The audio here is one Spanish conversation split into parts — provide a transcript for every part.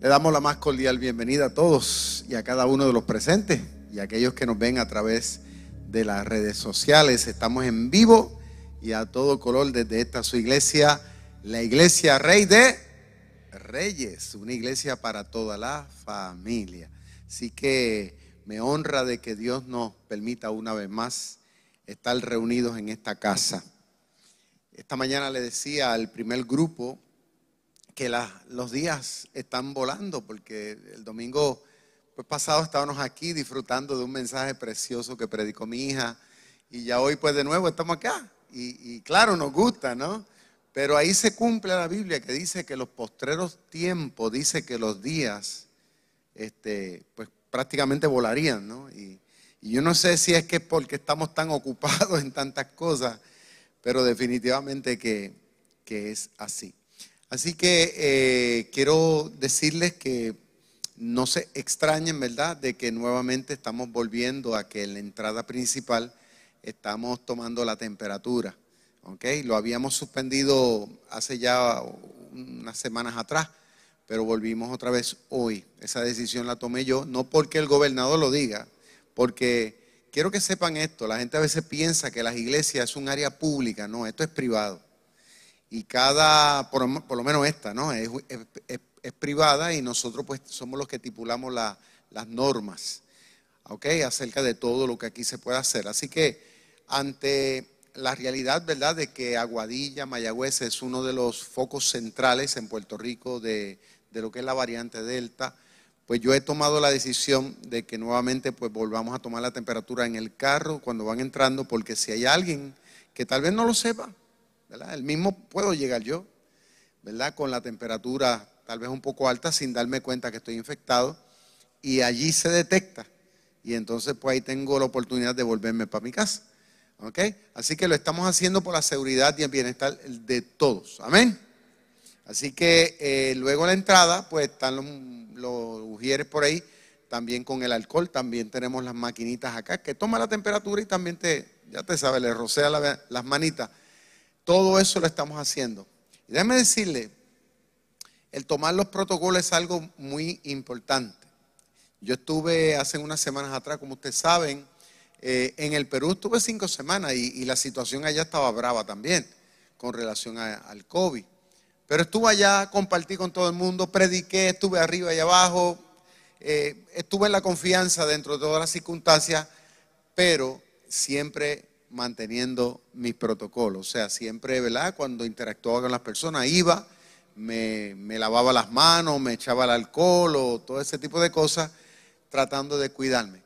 Le damos la más cordial bienvenida a todos y a cada uno de los presentes y a aquellos que nos ven a través de las redes sociales. Estamos en vivo y a todo color desde esta su iglesia, la iglesia Rey de Reyes, una iglesia para toda la familia. Así que me honra de que Dios nos permita una vez más estar reunidos en esta casa. Esta mañana le decía al primer grupo que los días están volando, porque el domingo pues, pasado estábamos aquí disfrutando de un mensaje precioso que predicó mi hija, y ya hoy pues de nuevo estamos acá. Y, claro, nos gusta, ¿no? Pero ahí se cumple la Biblia que dice que los postreros tiempos, dice que los días, este, pues prácticamente volarían, ¿no? Y, yo no sé si es que es porque estamos tan ocupados en tantas cosas, pero definitivamente que, que es así. Así que eh, quiero decirles que no se extrañen, ¿verdad?, de que nuevamente estamos volviendo a que en la entrada principal estamos tomando la temperatura. ¿Ok? Lo habíamos suspendido hace ya unas semanas atrás, pero volvimos otra vez hoy. Esa decisión la tomé yo, no porque el gobernador lo diga, porque quiero que sepan esto, la gente a veces piensa que las iglesias es un área pública, no, esto es privado y cada, por, lo menos esta, ¿no? Es, privada y nosotros pues somos los que estipulamos las normas, ¿ok? Acerca de todo lo que aquí se puede hacer. Así que ante la realidad, ¿verdad?, de que Aguadilla, Mayagüez es uno de los focos centrales en Puerto Rico de, de lo que es la variante Delta, pues yo he tomado la decisión de que nuevamente pues volvamos a tomar la temperatura en el carro cuando van entrando, porque si hay alguien que tal vez no lo sepa, el mismo puedo llegar yo, ¿verdad? Con la temperatura tal vez un poco alta sin darme cuenta que estoy infectado y allí se detecta y entonces pues ahí tengo la oportunidad de volverme para mi casa. ¿Ok? Así que lo estamos haciendo por la seguridad y el bienestar de todos. Amén. Así que eh, luego la entrada, pues están los, los ujieres por ahí, también con el alcohol, también tenemos las maquinitas acá que toma la temperatura y también te, ya te sabes, le rocea las manitas todo eso lo estamos haciendo. Y déjeme decirle, el tomar los protocolos es algo muy importante. Yo estuve hace unas semanas atrás, como ustedes saben, eh, en el Perú estuve cinco semanas y, la situación allá estaba brava también con relación al COVID. Pero estuve allá, compartí con todo el mundo, prediqué, estuve arriba y abajo, eh, estuve en la confianza dentro de todas las circunstancias, pero siempre manteniendo mis protocolos. O sea, siempre, ¿verdad? Cuando interactuaba con las personas, iba, me, lavaba las manos, me echaba el alcohol o todo ese tipo de cosas, tratando de cuidarme.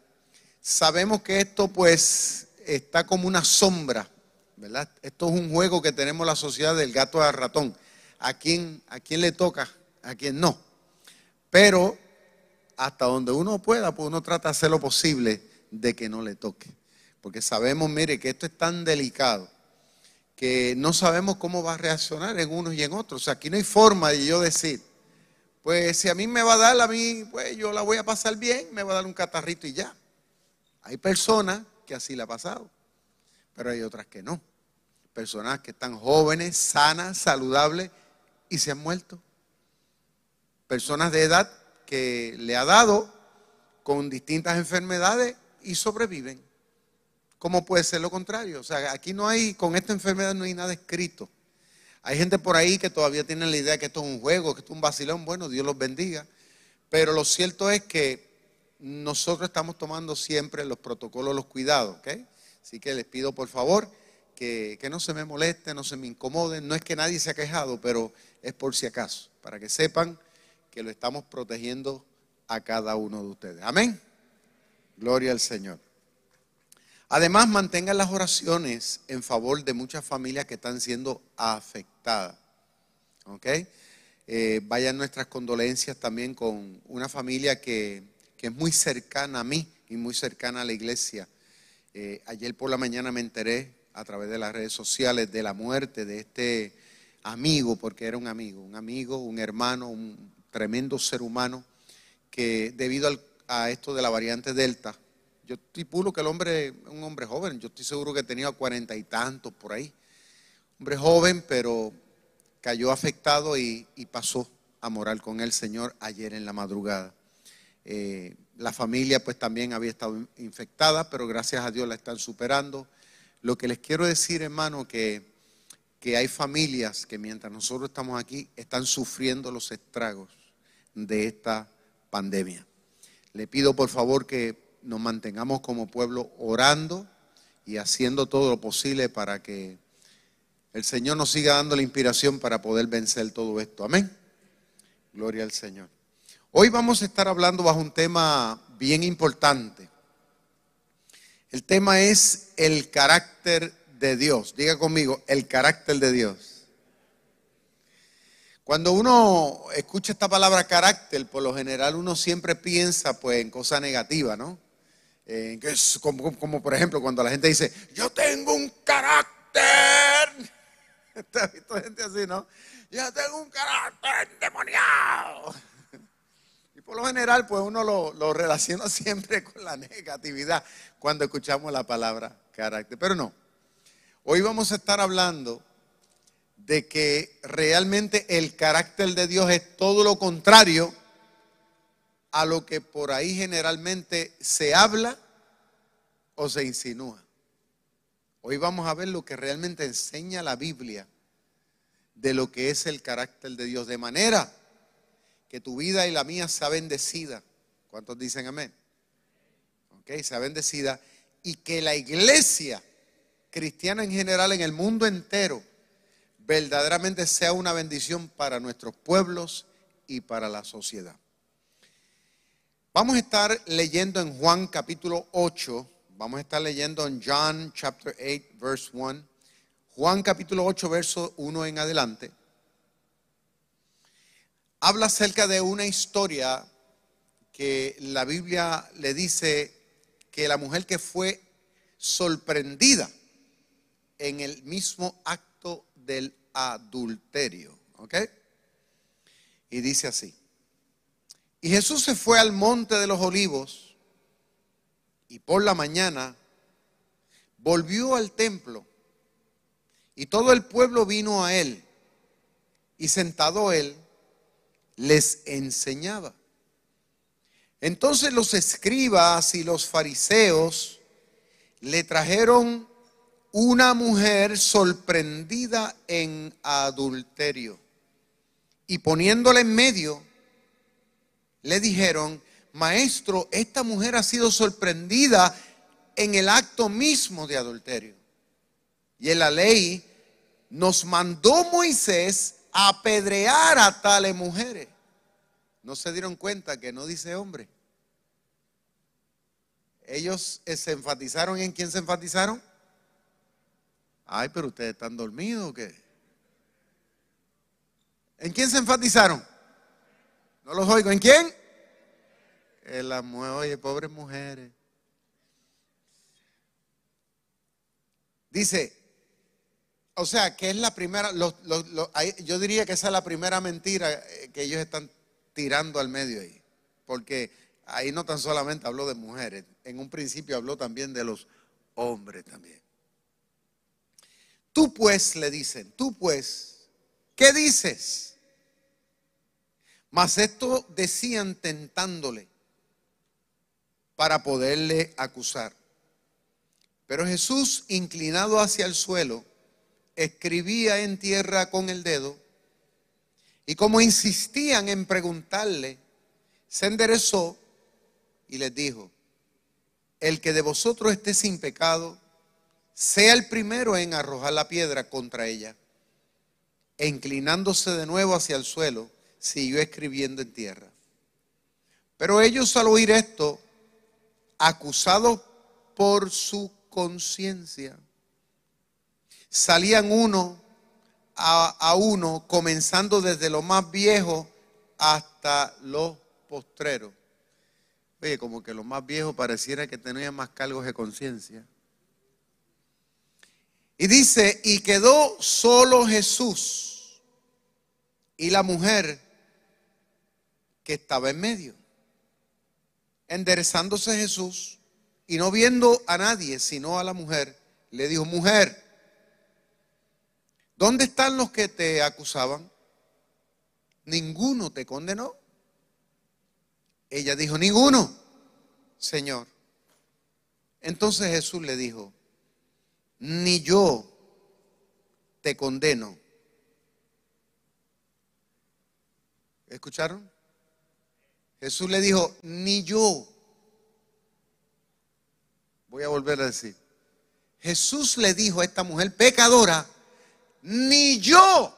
Sabemos que esto pues está como una sombra, ¿verdad? Esto es un juego que tenemos la sociedad del gato al ratón. ¿A quién, a quién le toca? ¿A quién no? Pero hasta donde uno pueda, pues uno trata de hacer lo posible de que no le toque. Porque sabemos, mire, que esto es tan delicado que no sabemos cómo va a reaccionar en unos y en otros. O sea, aquí no hay forma de yo decir, pues si a mí me va a dar, a mí, pues yo la voy a pasar bien, me va a dar un catarrito y ya. Hay personas que así le ha pasado, pero hay otras que no. Personas que están jóvenes, sanas, saludables y se han muerto. Personas de edad que le ha dado con distintas enfermedades y sobreviven. ¿Cómo puede ser lo contrario? O sea, aquí no hay, con esta enfermedad no hay nada escrito. Hay gente por ahí que todavía tiene la idea que esto es un juego, que esto es un vacilón. Bueno, Dios los bendiga. Pero lo cierto es que nosotros estamos tomando siempre los protocolos, los cuidados, ¿ok? Así que les pido por favor que, que no se me moleste, no se me incomoden. No es que nadie se ha quejado, pero es por si acaso, para que sepan que lo estamos protegiendo a cada uno de ustedes. Amén. Gloria al Señor. Además, mantengan las oraciones en favor de muchas familias que están siendo afectadas. ¿Ok? Eh, vayan nuestras condolencias también con una familia que, es muy cercana a mí y muy cercana a la iglesia. Eh, ayer por la mañana me enteré a través de las redes sociales de la muerte de este amigo, porque era un amigo, un amigo, un hermano, un tremendo ser humano, que debido a esto de la variante Delta, yo estipulo que el hombre un hombre joven, yo estoy seguro que tenía cuarenta y tantos por ahí. Hombre joven, pero cayó afectado y, pasó a morar con el Señor ayer en la madrugada. Eh, la familia pues también había estado infectada, pero gracias a Dios la están superando. Lo que les quiero decir, hermano, que, que hay familias que mientras nosotros estamos aquí están sufriendo los estragos de esta pandemia. Le pido por favor que nos mantengamos como pueblo orando y haciendo todo lo posible para que el Señor nos siga dando la inspiración para poder vencer todo esto. Amén. Gloria al Señor. Hoy vamos a estar hablando bajo un tema bien importante. El tema es el carácter de Dios. Diga conmigo, el carácter de Dios. Cuando uno escucha esta palabra carácter, por lo general uno siempre piensa pues en cosas negativas, ¿no? Que es como, como, por ejemplo cuando la gente dice, yo tengo un carácter. ¿Te has visto gente así, no? Yo tengo un carácter endemoniado. Y por lo general, pues uno lo, lo relaciona siempre con la negatividad cuando escuchamos la palabra carácter. Pero no. Hoy vamos a estar hablando de que realmente el carácter de Dios es todo lo contrario a lo que por ahí generalmente se habla o se insinúa. Hoy vamos a ver lo que realmente enseña la Biblia de lo que es el carácter de Dios, de manera que tu vida y la mía sea bendecida. ¿Cuántos dicen amén? Ok, sea bendecida y que la iglesia cristiana en general en el mundo entero verdaderamente sea una bendición para nuestros pueblos y para la sociedad. Vamos a estar leyendo en Juan capítulo 8, vamos a estar leyendo en John chapter 8 verse 1, Juan capítulo 8 verso 1 en adelante. Habla acerca de una historia que la Biblia le dice que la mujer que fue sorprendida en el mismo acto del adulterio, ¿ok? Y dice así. Y Jesús se fue al monte de los olivos y por la mañana volvió al templo y todo el pueblo vino a él y sentado él les enseñaba. Entonces los escribas y los fariseos le trajeron una mujer sorprendida en adulterio y poniéndola en medio, le dijeron, maestro, esta mujer ha sido sorprendida en el acto mismo de adulterio. Y en la ley nos mandó Moisés a apedrear a tales mujeres. ¿No se dieron cuenta que no dice hombre? Ellos se enfatizaron en quién se enfatizaron. Ay, pero ustedes están dormidos o qué? ¿En quién se enfatizaron? No los oigo. ¿En quién? En la oye, pobres mujeres. Dice, o sea, que es la primera, yo diría que esa es la primera mentira eh, que ellos están tirando al medio ahí. Porque ahí no tan solamente habló de mujeres, en un principio habló también de los hombres también. Tú pues, le dicen, tú pues, ¿qué dices? Mas esto decían tentándole para poderle acusar. Pero Jesús, inclinado hacia el suelo, escribía en tierra con el dedo y como insistían en preguntarle, se enderezó y les dijo, el que de vosotros esté sin pecado, sea el primero en arrojar la piedra contra ella. E inclinándose de nuevo hacia el suelo, siguió escribiendo en tierra. Pero ellos al oír esto, acusados por su conciencia. Salían uno a, uno, comenzando desde lo más viejo hasta los postreros. Oye, como que los más viejos pareciera que tenían más cargos de conciencia. Y dice, y quedó solo Jesús y la mujer que estaba en medio. Enderezándose Jesús y no viendo a nadie, sino a la mujer, le dijo, mujer, ¿dónde están los que te acusaban? Ninguno te condenó. Ella dijo, ninguno, Señor. Entonces Jesús le dijo, ni yo te condeno. ¿Escucharon? Jesús le dijo, ni yo. Voy a volver a decir. Jesús le dijo a esta mujer pecadora, ni yo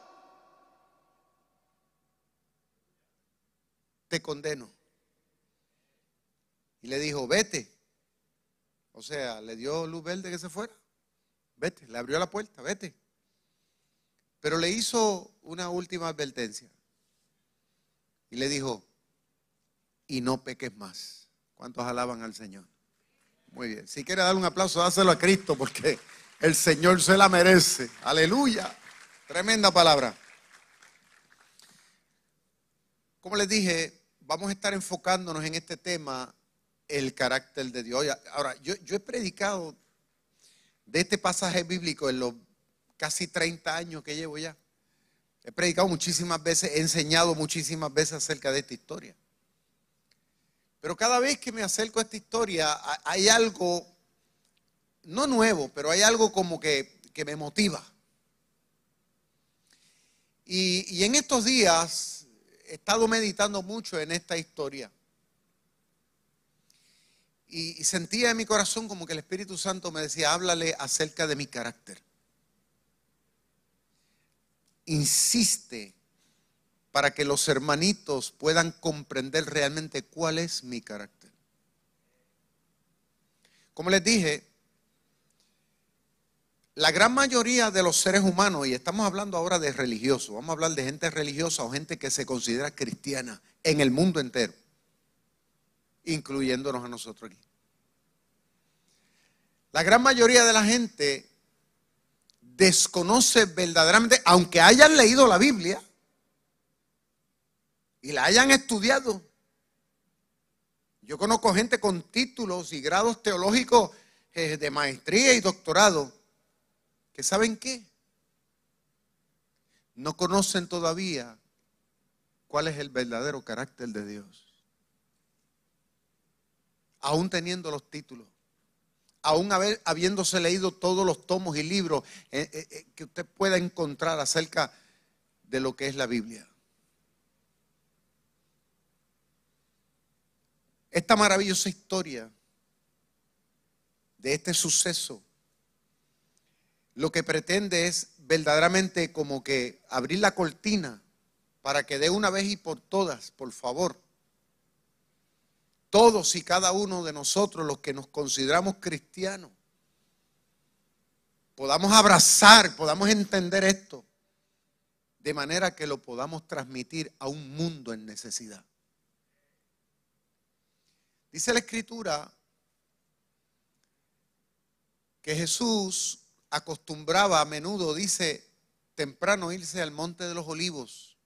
te condeno. Y le dijo, vete. O sea, le dio luz verde que se fuera. Vete, le abrió la puerta, vete. Pero le hizo una última advertencia. Y le dijo, y no peques más. ¿Cuántos alaban al Señor? Muy bien. Si quiere dar un aplauso, dáselo a Cristo porque el Señor se la merece. Aleluya. Tremenda palabra. Como les dije, vamos a estar enfocándonos en este tema, el carácter de Dios. Ahora, yo, yo he predicado de este pasaje bíblico en los casi 30 años que llevo ya. He predicado muchísimas veces, he enseñado muchísimas veces acerca de esta historia. Pero cada vez que me acerco a esta historia hay algo, no nuevo, pero hay algo como que, me motiva. Y, y en estos días he estado meditando mucho en esta historia. Y, sentía en mi corazón como que el Espíritu Santo me decía, háblale acerca de mi carácter. Insiste para que los hermanitos puedan comprender realmente cuál es mi carácter. Como les dije, la gran mayoría de los seres humanos, y estamos hablando ahora de religiosos, vamos a hablar de gente religiosa o gente que se considera cristiana en el mundo entero incluyéndonos a nosotros aquí. La gran mayoría de la gente desconoce verdaderamente, aunque hayan leído la Biblia y la hayan estudiado. Yo conozco gente con títulos y grados teológicos eh, de maestría y doctorado que saben qué. No conocen todavía cuál es el verdadero carácter de Dios aún teniendo los títulos, aún haber, habiéndose leído todos los tomos y libros eh, eh, que usted pueda encontrar acerca de lo que es la Biblia. Esta maravillosa historia de este suceso lo que pretende es verdaderamente como que abrir la cortina para que de una vez y por todas, por favor, todos y cada uno de nosotros, los que nos consideramos cristianos, podamos abrazar, podamos entender esto, de manera que lo podamos transmitir a un mundo en necesidad. Dice la escritura que Jesús acostumbraba a menudo, dice, temprano irse al monte de los olivos.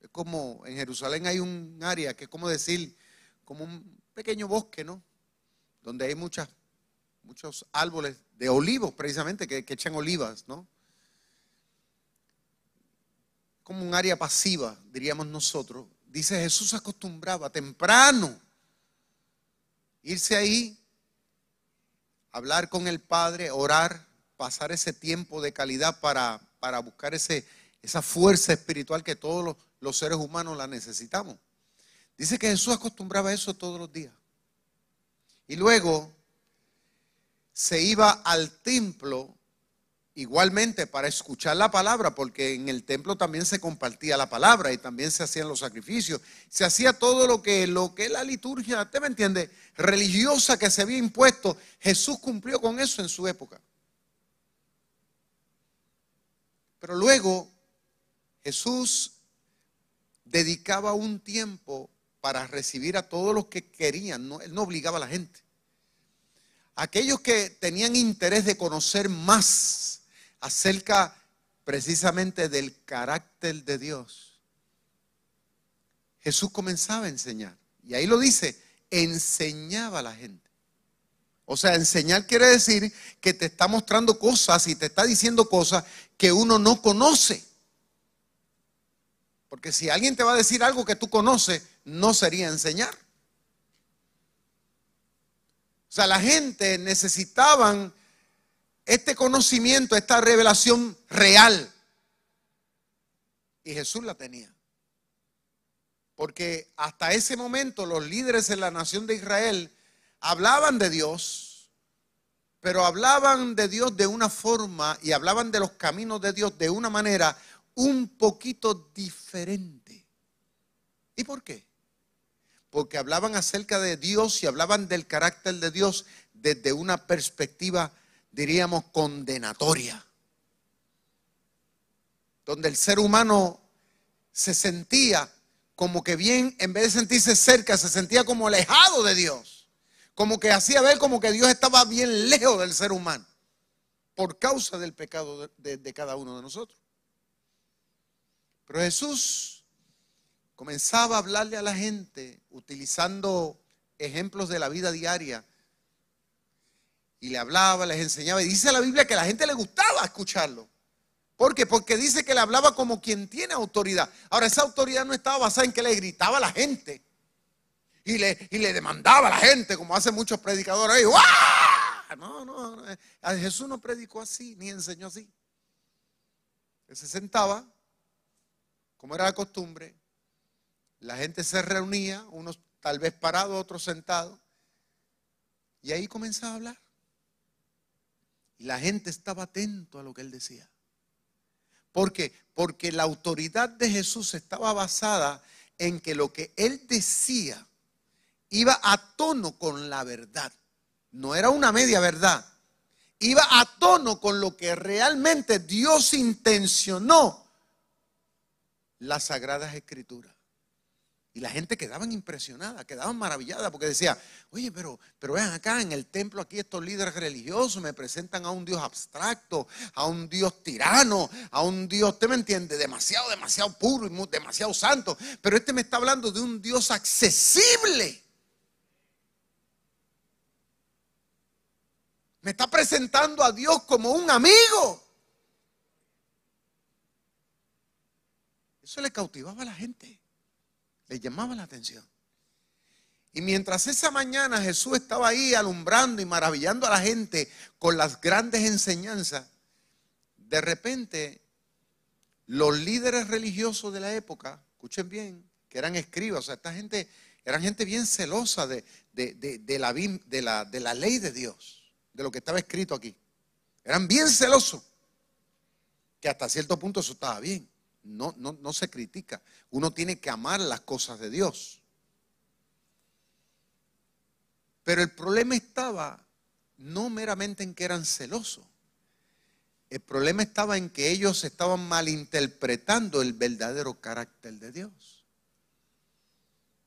Es como en Jerusalén hay un área que es como decir, como un pequeño bosque, ¿no? Donde hay muchas, muchos árboles de olivos, precisamente, que, que echan olivas, ¿no? Como un área pasiva, diríamos nosotros. Dice Jesús acostumbraba temprano irse ahí, hablar con el Padre, orar, pasar ese tiempo de calidad para, para buscar ese, esa fuerza espiritual que todos los, seres humanos la necesitamos. Dice que Jesús acostumbraba eso todos los días. Y luego se iba al templo igualmente para escuchar la palabra, porque en el templo también se compartía la palabra y también se hacían los sacrificios, se hacía todo lo que, lo que la liturgia, ¿usted me entiende? Religiosa que se había impuesto, Jesús cumplió con eso en su época. Pero luego Jesús dedicaba un tiempo para recibir a todos los que querían, él no obligaba a la gente. Aquellos que tenían interés de conocer más acerca precisamente del carácter de Dios, Jesús comenzaba a enseñar. Y ahí lo dice, enseñaba a la gente. O sea, enseñar quiere decir que te está mostrando cosas y te está diciendo cosas que uno no conoce. Porque si alguien te va a decir algo que tú conoces, no sería enseñar. O sea, la gente necesitaban este conocimiento, esta revelación real. Y Jesús la tenía. Porque hasta ese momento los líderes en la nación de Israel hablaban de Dios, pero hablaban de Dios de una forma y hablaban de los caminos de Dios de una manera un poquito diferente. ¿Y por qué? Porque hablaban acerca de Dios y hablaban del carácter de Dios desde una perspectiva, diríamos, condenatoria. Donde el ser humano se sentía como que bien, en vez de sentirse cerca, se sentía como alejado de Dios. Como que hacía ver como que Dios estaba bien lejos del ser humano. Por causa del pecado de, de cada uno de nosotros. Pero Jesús comenzaba a hablarle a la gente utilizando ejemplos de la vida diaria. Y le hablaba, les enseñaba. Y dice la Biblia que a la gente le gustaba escucharlo. ¿Por qué? Porque dice que le hablaba como quien tiene autoridad. Ahora, esa autoridad no estaba basada en que le gritaba a la gente. Y le, y le demandaba a la gente, como hacen muchos predicadores ahí. No, no, no. Jesús no predicó así, ni enseñó así. Él se sentaba como era la costumbre, la gente se reunía, unos tal vez parados, otros sentados, y ahí comenzaba a hablar. Y la gente estaba atento a lo que él decía. ¿Por qué? Porque la autoridad de Jesús estaba basada en que lo que él decía iba a tono con la verdad. No era una media verdad. Iba a tono con lo que realmente Dios intencionó las sagradas escrituras. Y la gente quedaban impresionada, quedaban maravillada porque decía, oye, pero, pero vean acá en el templo, aquí estos líderes religiosos me presentan a un Dios abstracto, a un Dios tirano, a un Dios, usted me entiende, demasiado, demasiado puro y demasiado santo. Pero este me está hablando de un Dios accesible. Me está presentando a Dios como un amigo. Eso le cautivaba a la gente, le llamaba la atención. Y mientras esa mañana Jesús estaba ahí alumbrando y maravillando a la gente con las grandes enseñanzas, de repente los líderes religiosos de la época, escuchen bien, que eran escribas, o sea, esta gente eran gente bien celosa de, la, de, la, de la ley de Dios, de lo que estaba escrito aquí. Eran bien celosos, que hasta cierto punto eso estaba bien no, no, se critica. Uno tiene que amar las cosas de Dios. Pero el problema estaba no meramente en que eran celosos. El problema estaba en que ellos estaban malinterpretando el verdadero carácter de Dios.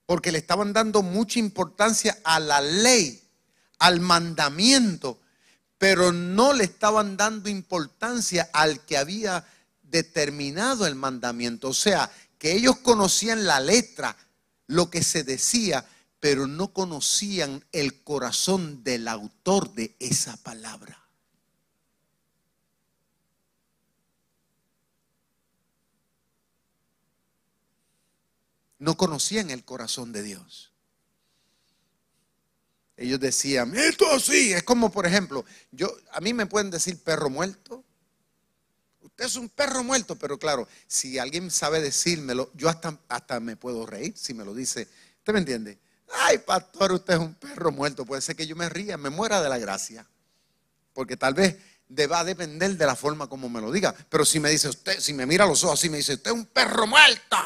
Porque le estaban dando mucha importancia a la ley, al mandamiento, pero no le estaban dando importancia al que había determinado el mandamiento. O sea, que ellos conocían la letra, lo que se decía, pero no conocían el corazón del autor de esa palabra. No conocían el corazón de Dios. Ellos decían, esto sí, es como por ejemplo, yo a mí me pueden decir perro muerto, es un perro muerto, pero claro, si alguien sabe decírmelo, yo hasta, me puedo reír si me lo dice. ¿Usted me entiende? Ay, pastor, usted es un perro muerto. Puede ser que yo me ría, me muera de la gracia. Porque tal vez va a depender de la forma como me lo diga. Pero si me dice usted, si me mira a los ojos así, me dice, usted es un perro muerto,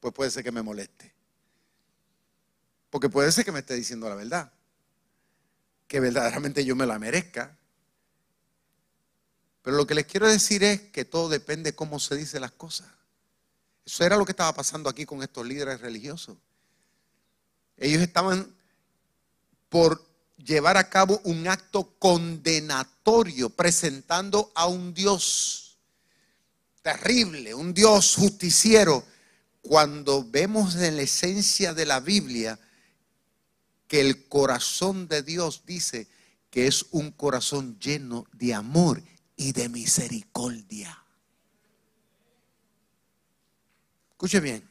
pues puede ser que me moleste. Porque puede ser que me esté diciendo la verdad. Que verdaderamente yo me la merezca. Pero lo que les quiero decir es que todo depende de cómo se dicen las cosas. Eso era lo que estaba pasando aquí con estos líderes religiosos. Ellos estaban por llevar a cabo un acto condenatorio, presentando a un Dios terrible, un Dios justiciero, cuando vemos en la esencia de la Biblia que el corazón de Dios dice que es un corazón lleno de amor y de misericordia. Escuche bien.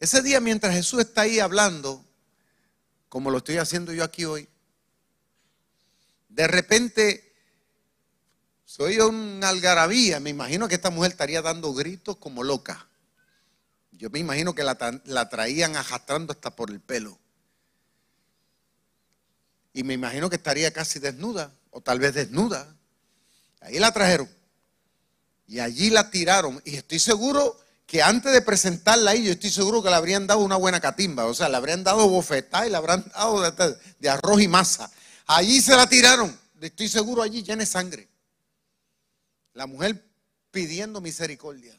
Ese día mientras Jesús está ahí hablando, como lo estoy haciendo yo aquí hoy, de repente se oye un algarabía. Me imagino que esta mujer estaría dando gritos como loca. Yo me imagino que la, la traían arrastrando hasta por el pelo. Y me imagino que estaría casi desnuda, o tal vez desnuda. Ahí la trajeron. Y allí la tiraron. Y estoy seguro que antes de presentarla ahí, yo estoy seguro que le habrían dado una buena catimba. O sea, le habrían dado bofetada y le habrán dado de, arroz y masa. Allí se la tiraron. Estoy seguro allí llena de sangre. La mujer pidiendo misericordia.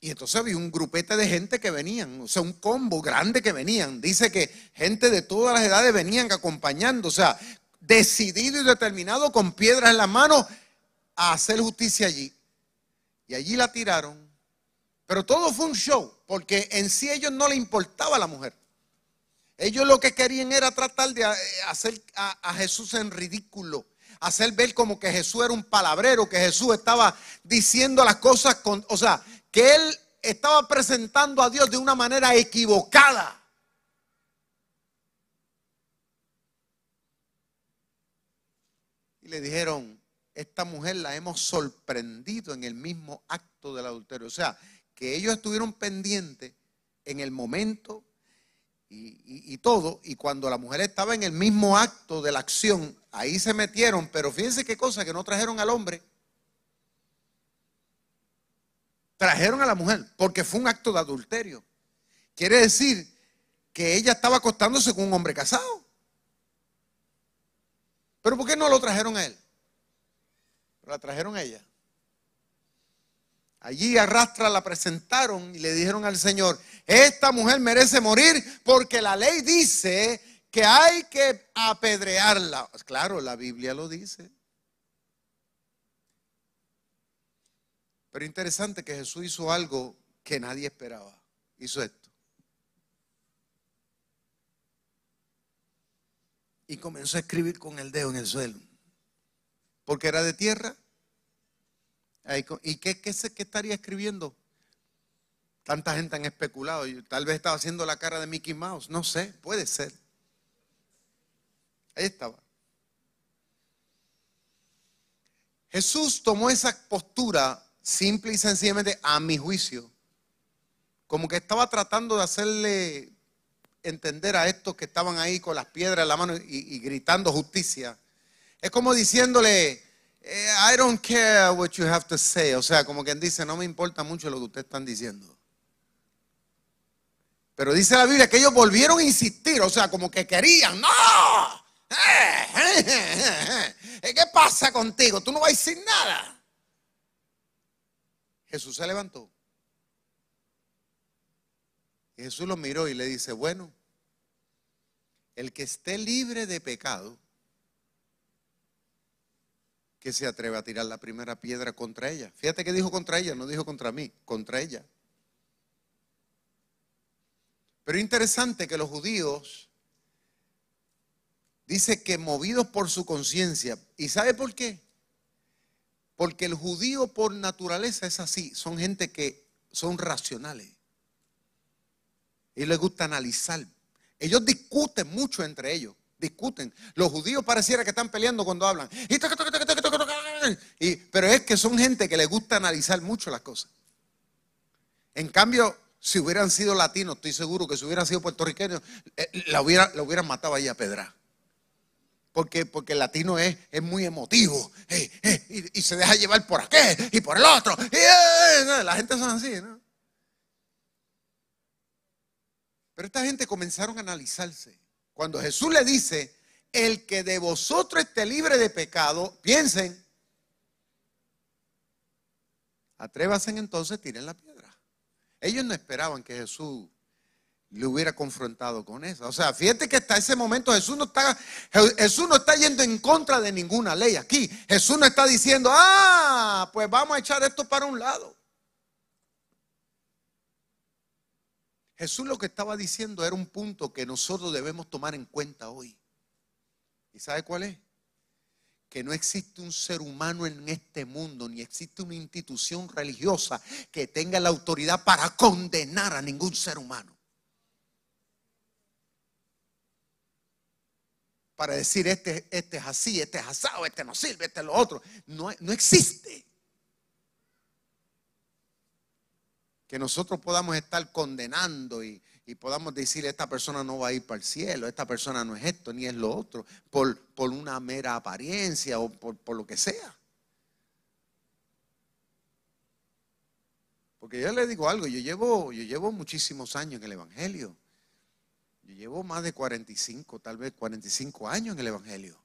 Y entonces había un grupete de gente que venían, o sea, un combo grande que venían. Dice que gente de todas las edades venían acompañando, o sea, decidido y determinado con piedras en las manos a hacer justicia allí. Y allí la tiraron. Pero todo fue un show, porque en sí a ellos no le importaba la mujer. Ellos lo que querían era tratar de eh, hacer a, a Jesús en ridículo, hacer ver como que Jesús era un palabrero, que Jesús estaba diciendo las cosas con, o sea, que él estaba presentando a Dios de una manera equivocada. Le dijeron, esta mujer la hemos sorprendido en el mismo acto del adulterio. O sea, que ellos estuvieron pendientes en el momento y, y- y todo, y cuando la mujer estaba en el mismo acto de la acción, ahí se metieron, pero fíjense qué cosa, que no trajeron al hombre. Trajeron a la mujer, porque fue un acto de adulterio. Quiere decir que ella estaba acostándose con un hombre casado. Pero ¿por qué no lo trajeron a él? La trajeron a ella. Allí arrastra la presentaron y le dijeron al Señor, esta mujer merece morir porque la ley dice que hay que apedrearla. Claro, la Biblia lo dice. Pero interesante que Jesús hizo algo que nadie esperaba. Hizo esto. Y comenzó a escribir con el dedo en el suelo. Porque era de tierra. ¿Y qué, qué, qué estaría escribiendo? Tanta gente han especulado. Tal vez estaba haciendo la cara de Mickey Mouse. No sé, puede ser. Ahí estaba. Jesús tomó esa postura simple y sencillamente a mi juicio. Como que estaba tratando de hacerle entender a estos que estaban ahí con las piedras en la mano y, gritando justicia. Es como diciéndole, eh, I don't care what you have to say. O sea, como quien dice, no me importa mucho lo que ustedes están diciendo. Pero dice la Biblia que ellos volvieron a insistir, o sea, como que querían, no. ¿Qué pasa contigo? Tú no vas a decir nada. Jesús se levantó. Jesús lo miró y le dice, bueno, el que esté libre de pecado, que se atreve a tirar la primera piedra contra ella. Fíjate que dijo contra ella, no dijo contra mí, contra ella. Pero interesante que los judíos dice que movidos por su conciencia, ¿y sabe por qué? Porque el judío por naturaleza es así, son gente que son racionales. Y les gusta analizar. Ellos discuten mucho entre ellos, discuten. Los judíos pareciera que están peleando cuando hablan. Y pero es que son gente que les gusta analizar mucho las cosas. En cambio, si hubieran sido latinos, estoy seguro que si hubieran sido puertorriqueños, eh, la, hubiera, la hubieran matado ahí a pedra. Porque, porque el latino es, es muy emotivo eh, eh, y, se deja llevar por aquel y por el otro. Eh, la gente son así, ¿no? Pero esta gente comenzaron a analizarse. Cuando Jesús le dice, el que de vosotros esté libre de pecado, piensen, atrévasen entonces, tiren la piedra. Ellos no esperaban que Jesús le hubiera confrontado con eso. O sea, fíjate que hasta ese momento Jesús no está, Jesús no está yendo en contra de ninguna ley aquí. Jesús no está diciendo, ah, pues vamos a echar esto para un lado. Jesús lo que estaba diciendo era un punto que nosotros debemos tomar en cuenta hoy. ¿Y sabe cuál es? Que no existe un ser humano en este mundo, ni existe una institución religiosa que tenga la autoridad para condenar a ningún ser humano. Para decir, este, este es así, este es asado, este no sirve, este es lo otro. No, no existe. Que nosotros podamos estar condenando y, podamos decir, esta persona no va a ir para el cielo, esta persona no es esto ni es lo otro, por, por una mera apariencia o por, por, lo que sea. Porque yo le digo algo, yo llevo, yo llevo muchísimos años en el Evangelio. Yo llevo más de 45, tal vez 45 años en el Evangelio.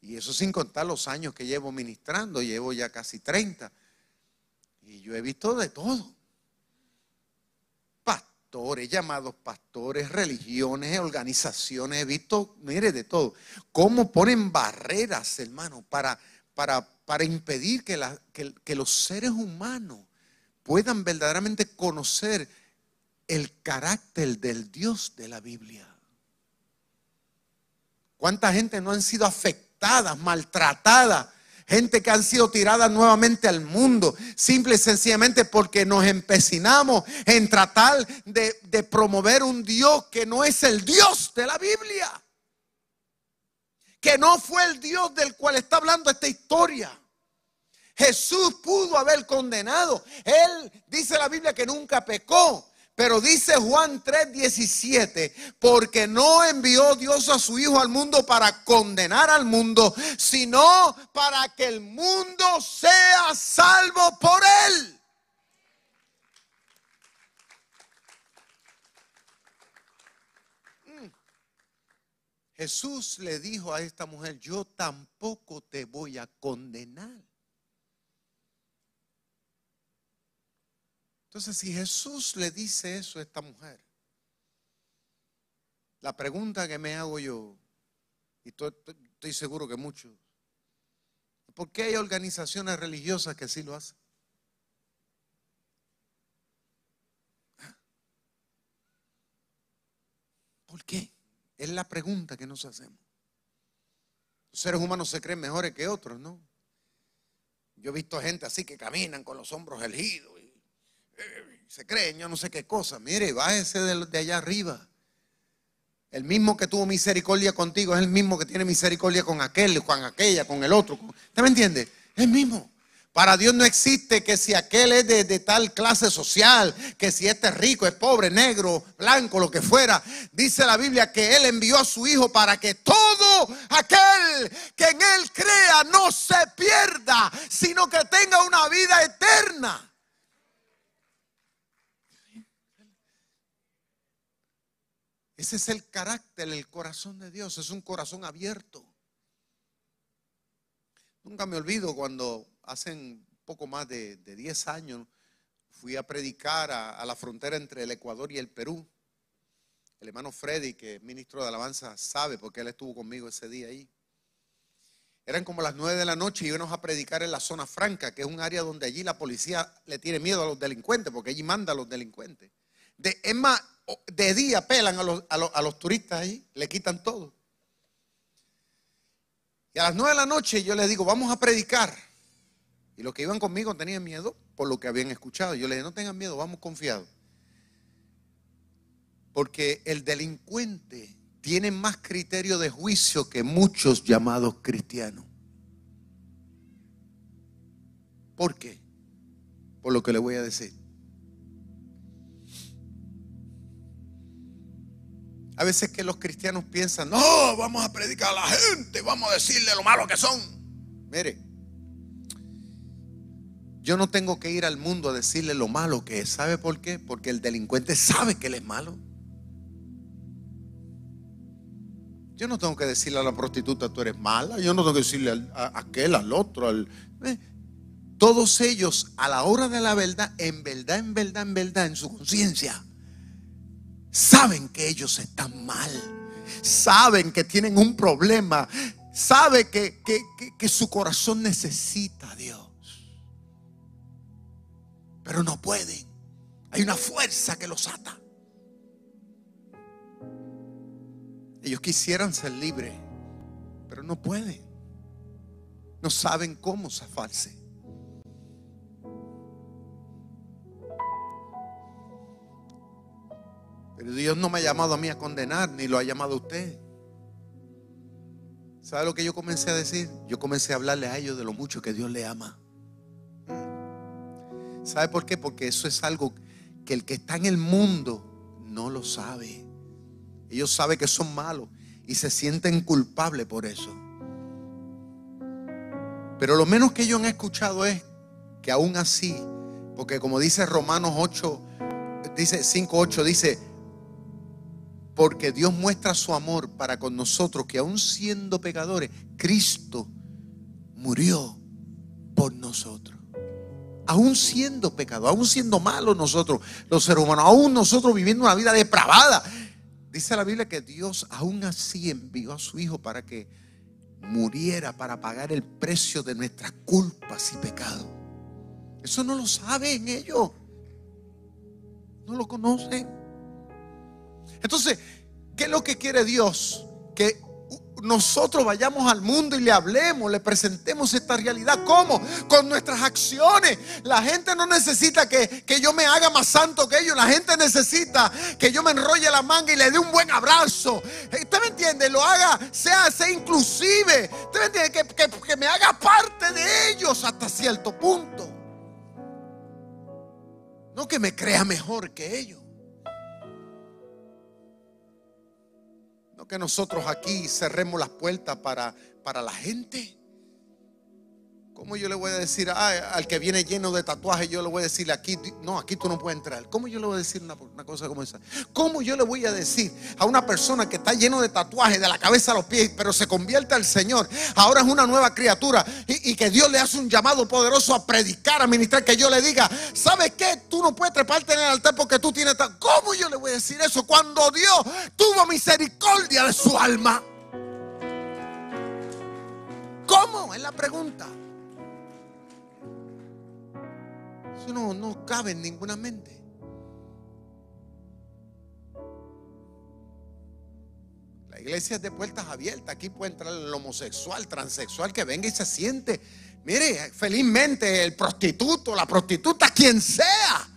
Y eso sin contar los años que llevo ministrando, llevo ya casi 30. Y yo he visto de todo pastores, llamados pastores, religiones, organizaciones, he visto, mire, de todo, cómo ponen barreras, hermano, para, para, para impedir que, la, que los seres humanos puedan verdaderamente conocer el carácter del Dios de la Biblia. ¿Cuánta gente no han sido afectadas, maltratadas gente que han sido tiradas nuevamente al mundo, simple y sencillamente porque nos empecinamos en tratar de, promover un Dios que no es el Dios de la Biblia, que no fue el Dios del cual está hablando esta historia. Jesús pudo haber condenado. Él dice la Biblia que nunca pecó. Pero dice Juan 3:17, porque no envió Dios a su Hijo al mundo para condenar al mundo, sino para que el mundo sea salvo por él. Mm. Jesús le dijo a esta mujer, yo tampoco te voy a condenar. Entonces, si Jesús le dice eso a esta mujer, la pregunta que me hago yo, y estoy seguro que muchos, ¿por qué hay organizaciones religiosas que sí lo hacen? ¿Por qué? Es la pregunta que nos hacemos. Los seres humanos se creen mejores que otros, ¿no? Yo he visto gente así que caminan con los hombros erguidos se creen, yo no sé qué cosa. Mire, bájese de, de allá arriba. El mismo que tuvo misericordia contigo es el mismo que tiene misericordia con aquel, con aquella, con el otro. ¿Usted me entiende? Es el mismo. Para Dios no existe que si aquel es de, de, tal clase social, que si este es rico, es pobre, negro, blanco, lo que fuera. Dice la Biblia que Él envió a su Hijo para que todo aquel que en Él crea no se pierda, sino que tenga una vida eterna. Ese es el carácter, el corazón de Dios. Es un corazón abierto. Nunca me olvido cuando hace poco más de, 10 años fui a predicar a, la frontera entre el Ecuador y el Perú. El hermano Freddy, que es ministro de alabanza, sabe porque él estuvo conmigo ese día ahí. Eran como las 9 de la noche y íbamos a predicar en la zona franca, que es un área donde allí la policía le tiene miedo a los delincuentes, porque allí manda a los delincuentes. De, es más, de día pelan a los, a los, turistas ahí, le quitan todo. Y a las nueve de la noche yo les digo, vamos a predicar. Y los que iban conmigo tenían miedo por lo que habían escuchado. Yo les dije, no tengan miedo, vamos confiados. Porque el delincuente tiene más criterio de juicio que muchos llamados cristianos. ¿Por qué? Por lo que le voy a decir. A veces que los cristianos piensan, no, vamos a predicar a la gente, vamos a decirle lo malo que son. Mire, yo no tengo que ir al mundo a decirle lo malo que es. ¿Sabe por qué? Porque el delincuente sabe que él es malo. Yo no tengo que decirle a la prostituta, tú eres mala. Yo no tengo que decirle a, aquel, al otro. Al, eh. Todos ellos, a la hora de la verdad, en verdad, en verdad, en verdad, en su conciencia, saben que ellos están mal. Saben que tienen un problema. Saben que, que su corazón necesita a Dios pero no pueden. Hay una fuerza que los ata. Ellos quisieran ser libres, pero no pueden. No saben cómo zafarse. Pero Dios no me ha llamado a mí a condenar, ni lo ha llamado a usted. ¿Sabe lo que yo comencé a decir? Yo comencé a hablarle a ellos de lo mucho que Dios le ama. ¿Sabe por qué? Porque eso es algo que el que está en el mundo no lo sabe. Ellos saben que son malos y se sienten culpables por eso. Pero lo menos que ellos han escuchado es que aún así, porque como dice Romanos 8, dice 5:8 dice, porque Dios muestra su amor para con nosotros que aún siendo pecadores, Cristo murió por nosotros aún siendo pecado, aún siendo malos nosotros, los seres humanos, aún nosotros viviendo una vida depravada. Dice la Biblia que Dios aún así envió a su Hijo para que muriera, para pagar el precio de nuestras culpas y pecados. Eso no lo saben ellos. No lo conocen. Entonces, ¿qué es lo que quiere Dios? Que nosotros vayamos al mundo y le hablemos, le presentemos esta realidad. ¿Cómo? Con nuestras acciones. La gente no necesita que, yo me haga más santo que ellos. La gente necesita que yo me enrolle la manga y le dé un buen abrazo. ¿Usted me entiende? Lo haga, sea, sea inclusive. ¿Usted me entiende? Que, que me haga parte de ellos hasta cierto punto. No que me crea mejor que ellos. Que nosotros aquí cerremos las puertas para, para la gente. ¿Cómo yo le voy a decir al que viene lleno de tatuajes? Yo le voy a decir aquí, no, aquí tú no puedes entrar. ¿Cómo yo le voy a decir una, cosa como esa? ¿Cómo yo le voy a decir a una persona que está lleno de tatuajes de la cabeza a los pies, pero se convierte al Señor? Ahora es una nueva criatura y, que Dios le hace un llamado poderoso a predicar, a ministrar, que yo le diga, ¿sabes qué? Tú no puedes treparte en el altar porque tú tienes... ¿Cómo yo le voy a decir eso cuando Dios tuvo misericordia de su alma? ¿Cómo? Es la pregunta. Eso no, no cabe en ninguna mente. La iglesia es de puertas abiertas. Aquí puede entrar el homosexual, transexual que venga y se siente. Mire, felizmente el prostituto, la prostituta, quien sea.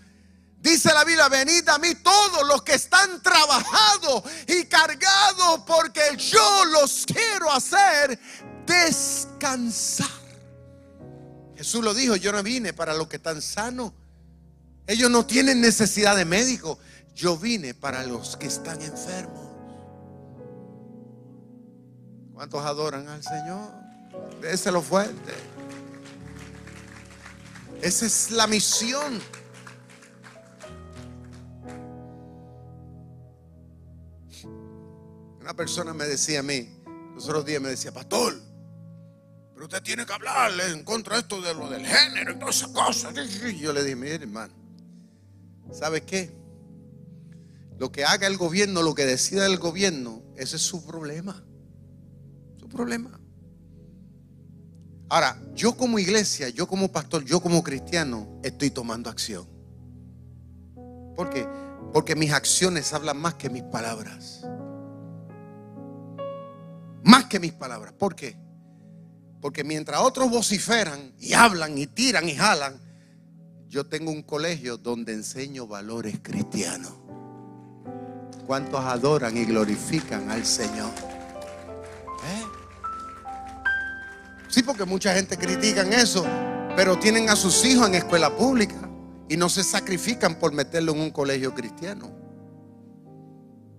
Dice la Biblia, venid a mí todos los que están trabajados y cargados, porque yo los quiero hacer descansar. Jesús lo dijo, yo no vine para los que están sanos. Ellos no tienen necesidad de médico. Yo vine para los que están enfermos. ¿Cuántos adoran al Señor? lo fuerte. Esa es la misión. Una persona me decía a mí, los otros días me decía, pastor, pero usted tiene que hablarle en contra de esto de lo del género y todas esas cosas. Yo le dije, mire hermano, ¿sabe qué? Lo que haga el gobierno, lo que decida el gobierno, ese es su problema. Su problema. Ahora, yo como iglesia, yo como pastor, yo como cristiano, estoy tomando acción. ¿Por qué? Porque mis acciones hablan más que mis palabras. Más que mis palabras. ¿Por qué? Porque mientras otros vociferan y hablan y tiran y jalan, yo tengo un colegio donde enseño valores cristianos. ¿Cuántos adoran y glorifican al Señor? ¿Eh? Sí, porque mucha gente critica eso, pero tienen a sus hijos en escuela pública y no se sacrifican por meterlo en un colegio cristiano.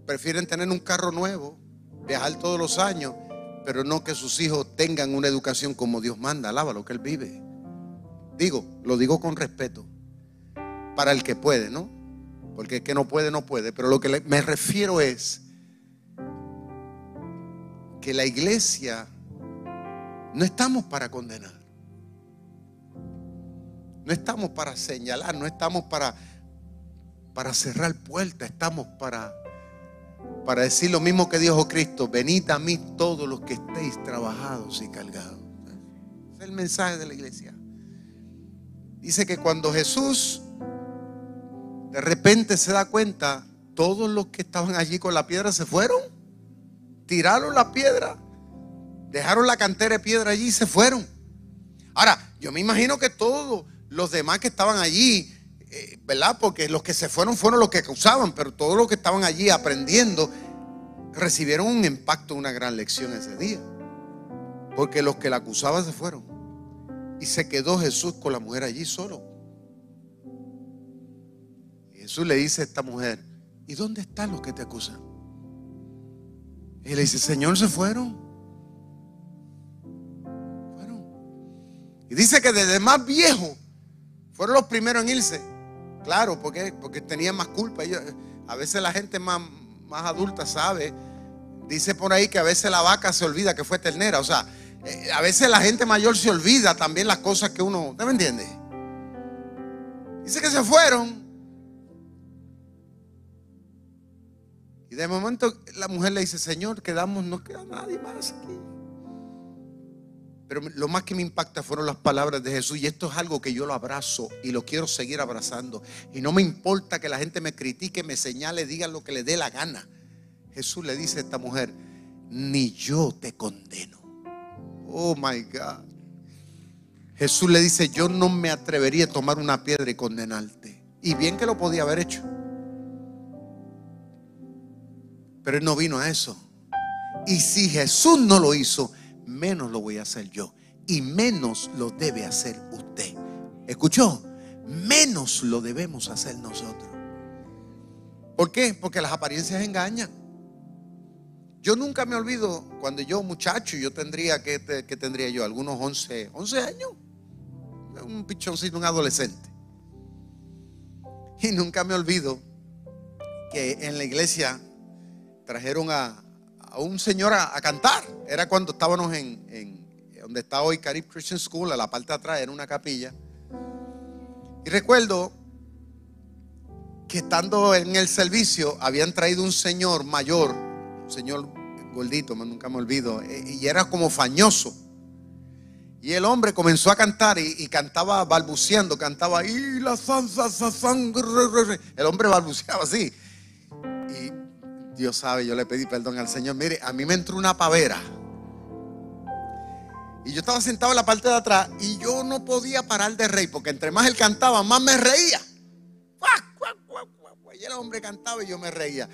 prefieren tener un carro nuevo, viajar todos los años, pero no que sus hijos tengan una educación como Dios manda. Alaba lo que Él vive. Digo, lo digo con respeto. Para el que puede, ¿no? Porque el que no puede, no puede. Pero lo que me refiero es que la iglesia no estamos para condenar. No estamos para señalar, no estamos para, para cerrar puertas, estamos para, para decir lo mismo que dijo Cristo, venid a mí todos los que estéis trabajados y cargados. Es el mensaje de la iglesia. Dice que cuando Jesús de repente se da cuenta, todos los que estaban allí con la piedra se fueron, tiraron la piedra, dejaron la cantera de piedra allí y se fueron. Ahora, yo me imagino que todos los demás que estaban allí, eh, ¿verdad? Porque los que se fueron fueron los que causaban, pero todos los que estaban allí aprendiendo recibieron un impacto, una gran lección ese día. Porque los que la acusaban se fueron. Y se quedó Jesús con la mujer allí solo. Jesús le dice a esta mujer, ¿y dónde están los que te acusan? Y le dice, Señor, se fueron. Fueron. Y dice que desde más viejo fueron los primeros en irse. Claro, porque, porque tenían más culpa. a veces la gente más, más adulta sabe. Dice por ahí que a veces la vaca se olvida que fue ternera. O sea, eh, a veces la gente mayor se olvida también las cosas que uno. ¿Usted me entiende? Dice que se fueron. Y de momento la mujer le dice, Señor, quedamos, no queda nadie más aquí. Pero lo más que me impacta fueron las palabras de Jesús. Y esto es algo que yo lo abrazo y lo quiero seguir abrazando. Y no me importa que la gente me critique, me señale, diga lo que le dé la gana. Jesús le dice a esta mujer, ni yo te condeno. Oh my God. Jesús le dice, yo no me atrevería a tomar una piedra y condenarte. Y bien que lo podía haber hecho. Pero él no vino a eso. Y si Jesús no lo hizo, menos lo voy a hacer yo. Y menos lo debe hacer usted. ¿Escuchó? Menos lo debemos hacer nosotros. ¿Por qué? Porque las apariencias engañan. Yo nunca me olvido cuando yo muchacho, yo tendría, que tendría yo? Algunos 11, 11 años. Un pichoncito, un adolescente. Y nunca me olvido que en la iglesia trajeron a, un señor a, cantar. Era cuando estábamos en, donde está hoy Carib Christian School, a la parte de atrás, era una capilla. Y recuerdo que estando en el servicio habían traído un señor mayor, un señor gordito, nunca me olvido, eh, y era como fañoso. Y el hombre comenzó a cantar y, cantaba balbuceando, cantaba y la sansa, El hombre balbuceaba así. Dios sabe, yo le pedí perdón al Señor. Mire, a mí me entró una pavera. Y yo estaba sentado en la parte de atrás y yo no podía parar de reír, porque entre más él cantaba, más me reía. Y el hombre cantaba y yo me reía.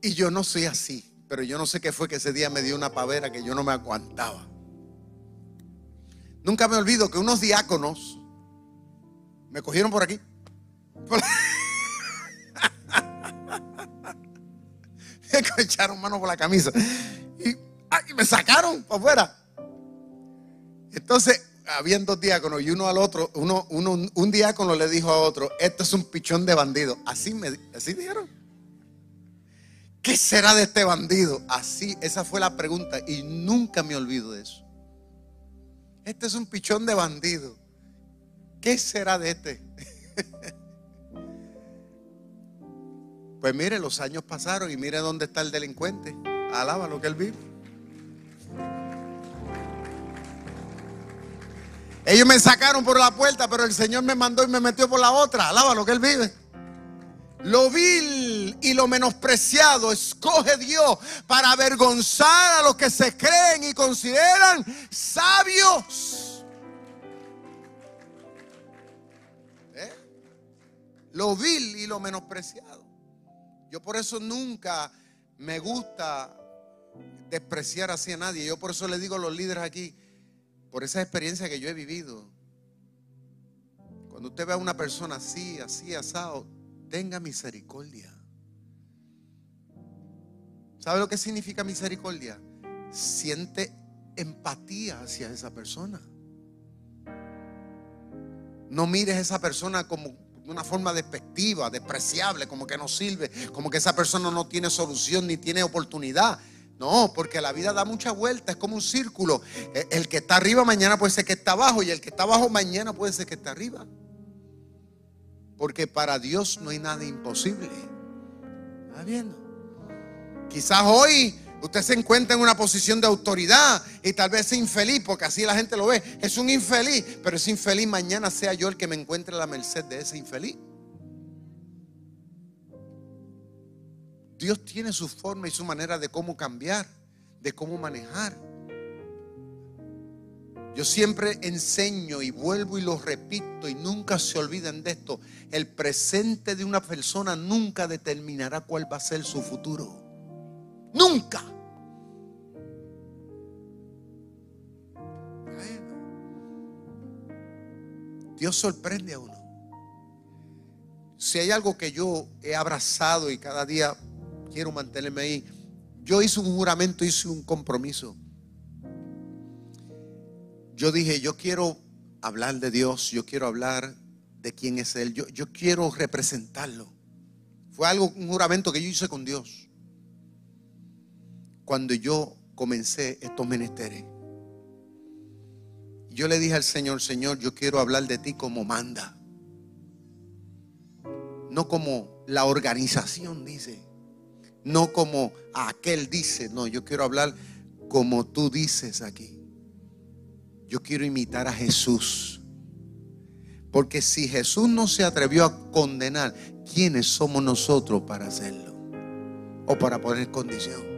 Y yo no soy así, pero yo no sé qué fue que ese día me dio una pavera que yo no me aguantaba. Nunca me olvido que unos diáconos me cogieron por aquí. echaron mano por la camisa. Y, me sacaron para afuera. Entonces, habían dos diáconos y uno al otro, uno, uno, un diácono le dijo a otro, esto es un pichón de bandido. Así me así dijeron. ¿Qué será de este bandido? Así, esa fue la pregunta y nunca me olvido de eso. Este es un pichón de bandido. ¿Qué será de este? Pues mire, los años pasaron y mire dónde está el delincuente. Alaba lo que él vive. Ellos me sacaron por la puerta, pero el Señor me mandó y me metió por la otra. Alaba lo que él vive. Lo vil y lo menospreciado escoge Dios para avergonzar a los que se creen y consideran sabios. ¿Eh? Lo vil y lo menospreciado. Yo por eso nunca me gusta despreciar así a nadie. Yo por eso le digo a los líderes aquí, por esa experiencia que yo he vivido. Cuando usted ve a una persona así, así, asado, tenga misericordia. ¿Sabe lo que significa misericordia? Siente empatía hacia esa persona. No mires a esa persona como de una forma despectiva, despreciable, como que no sirve, como que esa persona no tiene solución ni tiene oportunidad. No, porque la vida da mucha vuelta, es como un círculo. E, el que está arriba mañana puede ser que está abajo y el que está abajo mañana puede ser que está arriba. Porque para Dios no hay nada imposible. ¿Está viendo? Quizás hoy usted se encuentra en una posición de autoridad y tal vez es infeliz, porque así la gente lo ve. Es un infeliz, pero es infeliz mañana sea yo el que me encuentre a la merced de ese infeliz. Dios tiene su forma y su manera de cómo cambiar, de cómo manejar. Yo siempre enseño y vuelvo y lo repito y nunca se olviden de esto. El presente de una persona nunca determinará cuál va a ser su futuro. Nunca. Dios sorprende a uno. Si hay algo que yo he abrazado y cada día quiero mantenerme ahí. Yo hice un juramento, hice un compromiso. Yo dije, yo quiero hablar de Dios, yo quiero hablar de quién es Él, yo, yo quiero representarlo. Fue algo, un juramento que yo hice con Dios. Cuando yo comencé estos menesteres. Yo le dije al Señor, Señor, yo quiero hablar de ti como manda. No como la organización dice no como aquel dice, no, yo quiero hablar como tú dices aquí. Yo quiero imitar a Jesús. Porque si Jesús no se atrevió a condenar, ¿quiénes somos nosotros para hacerlo? O para poner condición.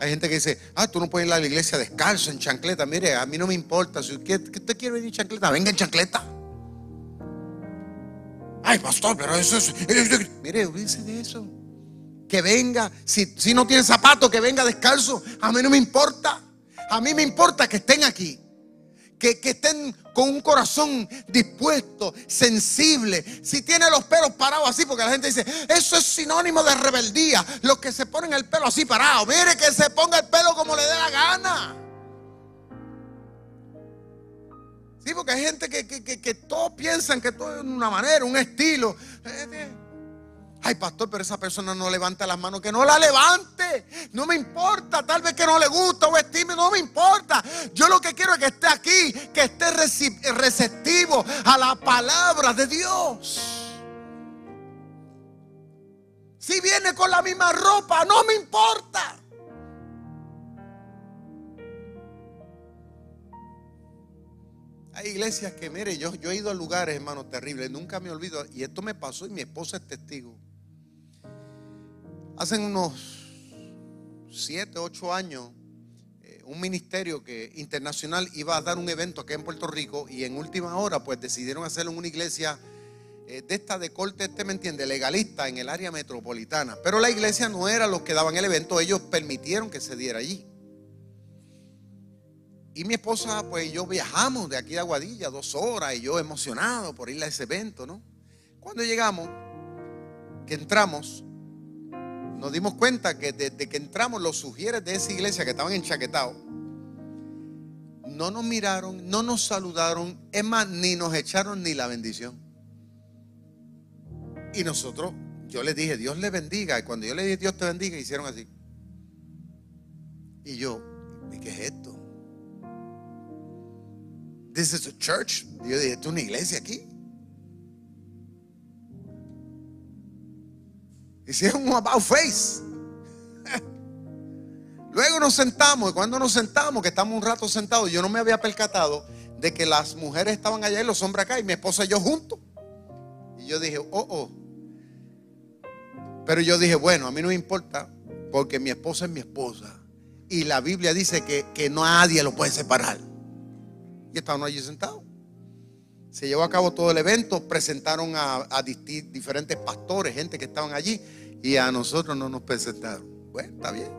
Hay gente que dice, ah, tú no puedes ir a la iglesia descalzo, en chancleta. Mire, a mí no me importa. Si usted, quiere venir en chancleta, venga en chancleta. Ay, pastor, pero eso es. Mire, olvídese de eso. Que venga, si, si no tiene zapatos, que venga descalzo. A mí no me importa. A mí me importa que estén aquí. Que, que, estén con un corazón dispuesto, sensible. Si tiene los pelos parados así, porque la gente dice, eso es sinónimo de rebeldía. Los que se ponen el pelo así parado, mire que se ponga el pelo como le dé la gana. Sí, porque hay gente que, que, todos piensan que todo es una manera, un estilo. Ay, pastor, pero esa persona no levanta las manos. Que no la levante. No me importa. Tal vez que no le gusta o estime. No me importa. Yo lo que quiero es que esté aquí. Que esté receptivo a la palabra de Dios. Si viene con la misma ropa, no me importa. Hay iglesias que, mire, yo, yo he ido a lugares, hermano, terribles, nunca me olvido, y esto me pasó y mi esposa es testigo. Hacen unos 7, 8 años, eh, un ministerio que, internacional iba a dar un evento aquí en Puerto Rico y en última hora pues decidieron hacerlo en una iglesia eh, de esta de corte, este me entiende, legalista en el área metropolitana. Pero la iglesia no era los que daban el evento, ellos permitieron que se diera allí. Y mi esposa, pues yo viajamos de aquí a Aguadilla dos horas y yo emocionado por ir a ese evento, ¿no? Cuando llegamos, que entramos, nos dimos cuenta que desde que entramos los sugieres de esa iglesia que estaban enchaquetados, no nos miraron, no nos saludaron, es más, ni nos echaron ni la bendición. Y nosotros, yo les dije, Dios le bendiga. Y cuando yo le dije, Dios te bendiga, hicieron así. Y yo, ¿y qué es esto? This is a church. Yo dije, ¿esto es una iglesia aquí? Hicieron un about face. Luego nos sentamos y cuando nos sentamos, que estamos un rato sentados, yo no me había percatado de que las mujeres estaban allá y los hombres acá y mi esposa y yo juntos. Y yo dije, oh, oh. Pero yo dije, bueno, a mí no me importa porque mi esposa es mi esposa. Y la Biblia dice que, que nadie lo puede separar y estaban allí sentados. Se llevó a cabo todo el evento, presentaron a, diferentes pastores, gente que estaban allí, y a nosotros no nos presentaron. Bueno, está bien.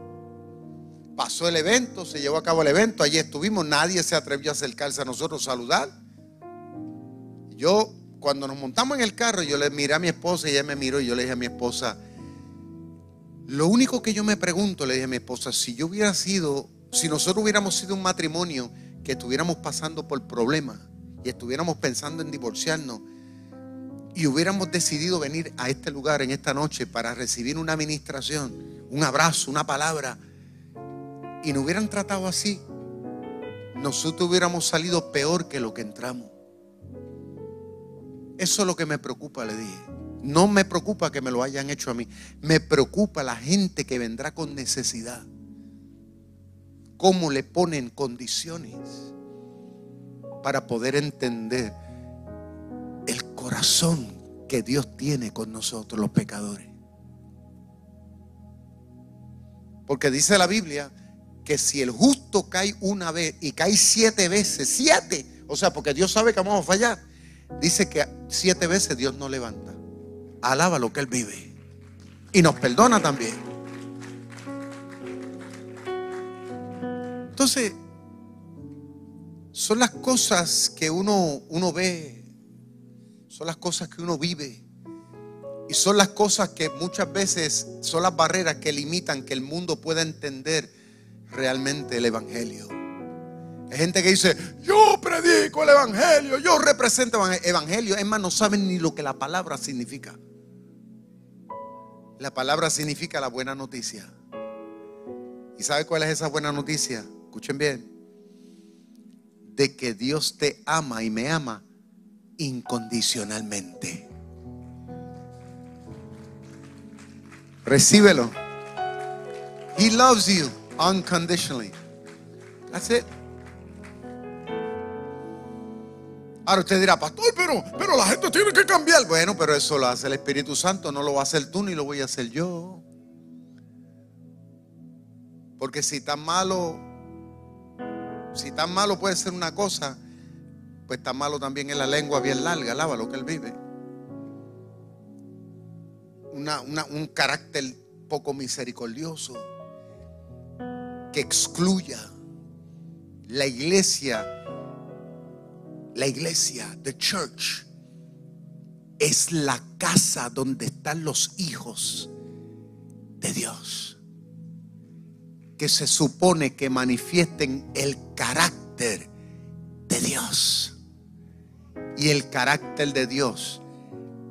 Pasó el evento, se llevó a cabo el evento, allí estuvimos, nadie se atrevió a acercarse a nosotros saludar. Yo, cuando nos montamos en el carro, yo le miré a mi esposa y ella me miró y yo le dije a mi esposa, Lo único que yo me pregunto, le dije a mi esposa, si yo hubiera sido, si nosotros hubiéramos sido un matrimonio que estuviéramos pasando por problemas y estuviéramos pensando en divorciarnos y hubiéramos decidido venir a este lugar en esta noche para recibir una administración, un abrazo, una palabra, y nos hubieran tratado así, nosotros hubiéramos salido peor que lo que entramos. Eso es lo que me preocupa, le dije. No me preocupa que me lo hayan hecho a mí. Me preocupa la gente que vendrá con necesidad. Cómo le ponen condiciones para poder entender el corazón que Dios tiene con nosotros los pecadores. Porque dice la Biblia que si el justo cae una vez y cae siete veces, siete, o sea, porque Dios sabe que vamos a fallar, dice que siete veces Dios no levanta. Alaba lo que Él vive. Y nos perdona también. Entonces, son las cosas que uno, uno ve, son las cosas que uno vive. Y son las cosas que muchas veces son las barreras que limitan que el mundo pueda entender realmente el Evangelio. Hay gente que dice, yo predico el Evangelio, yo represento el Evangelio. Es más, no saben ni lo que la palabra significa. La palabra significa la buena noticia. ¿Y sabe cuál es esa buena noticia? Escuchen bien. De que Dios te ama y me ama incondicionalmente. Recíbelo. He loves you unconditionally. That's it. Ahora usted dirá, pastor, pero, pero la gente tiene que cambiar. Bueno, pero eso lo hace el Espíritu Santo, no lo va a hacer tú ni lo voy a hacer yo. Porque si tan malo, si tan malo puede ser una cosa, pues tan malo también es la lengua bien larga, lava lo que él vive. un carácter poco misericordioso que excluya la iglesia, la iglesia, the church, es la casa donde están los hijos de Dios, que se supone que manifiesten el carácter de Dios. Y el carácter de Dios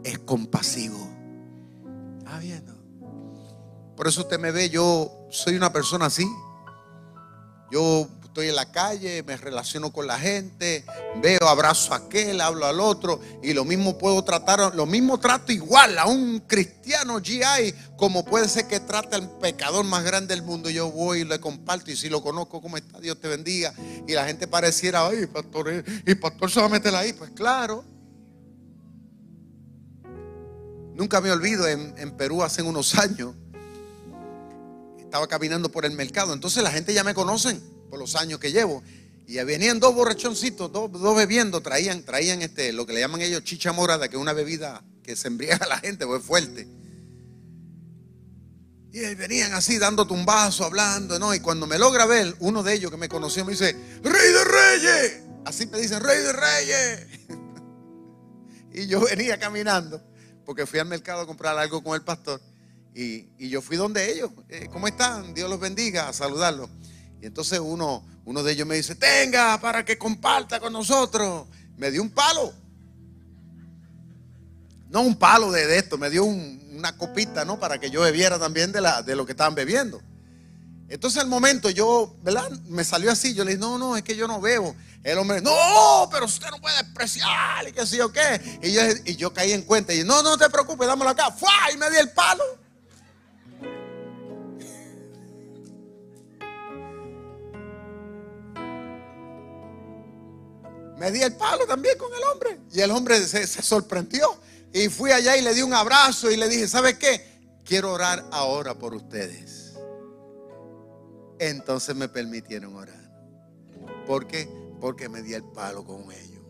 es compasivo. Ah, viendo. Por eso usted me ve, yo soy una persona así. Yo estoy en la calle, me relaciono con la gente, veo, abrazo a aquel, hablo al otro y lo mismo puedo tratar, lo mismo trato igual a un cristiano GI como puede ser que trate al pecador más grande del mundo. Yo voy y le comparto y si lo conozco, ¿cómo está? Dios te bendiga. Y la gente pareciera, ay, pastor, y pastor se va a meter ahí. Pues claro. Nunca me olvido en, en Perú hace unos años estaba caminando por el mercado. Entonces la gente ya me conocen por los años que llevo. Y venían dos borrachoncitos, dos, bebiendo, traían, traían este, lo que le llaman ellos chicha morada, que es una bebida que se embriaga a la gente, pues fuerte. Y venían así dando tumbazo, hablando, ¿no? Y cuando me logra ver, uno de ellos que me conoció me dice, Rey de Reyes. Así me dicen, Rey de Reyes. y yo venía caminando, porque fui al mercado a comprar algo con el pastor. Y, yo fui donde ellos. Eh, ¿Cómo están? Dios los bendiga, a saludarlos. Y entonces uno, uno de ellos me dice, tenga para que comparta con nosotros. Me dio un palo. No un palo de, esto, me dio una copita, ¿no? Para que yo bebiera también de, la, de lo que estaban bebiendo. Entonces al momento yo, ¿verdad? Me salió así. Yo le dije, no, no, es que yo no bebo. El hombre, no, pero usted no puede despreciar y qué sé yo qué. Y yo, caí en cuenta y no, no te preocupes, dámelo acá. ¡Fua! Y me di el palo. Me di el palo también con el hombre. Y el hombre se, sorprendió. Y fui allá y le di un abrazo y le dije, ¿sabe qué? Quiero orar ahora por ustedes. Entonces me permitieron orar. ¿Por qué? Porque me di el palo con ellos.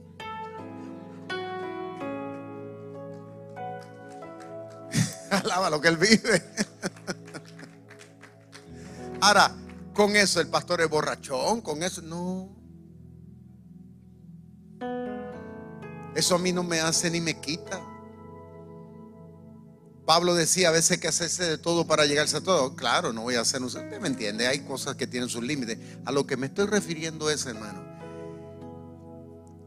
Alaba lo que él vive. Ahora, con eso el pastor es borrachón, con eso no. Eso a mí no me hace ni me quita. Pablo decía a veces que hacerse de todo para llegarse a todo. Claro, no voy a hacer, usted me entiende, hay cosas que tienen sus límites. A lo que me estoy refiriendo es, hermano,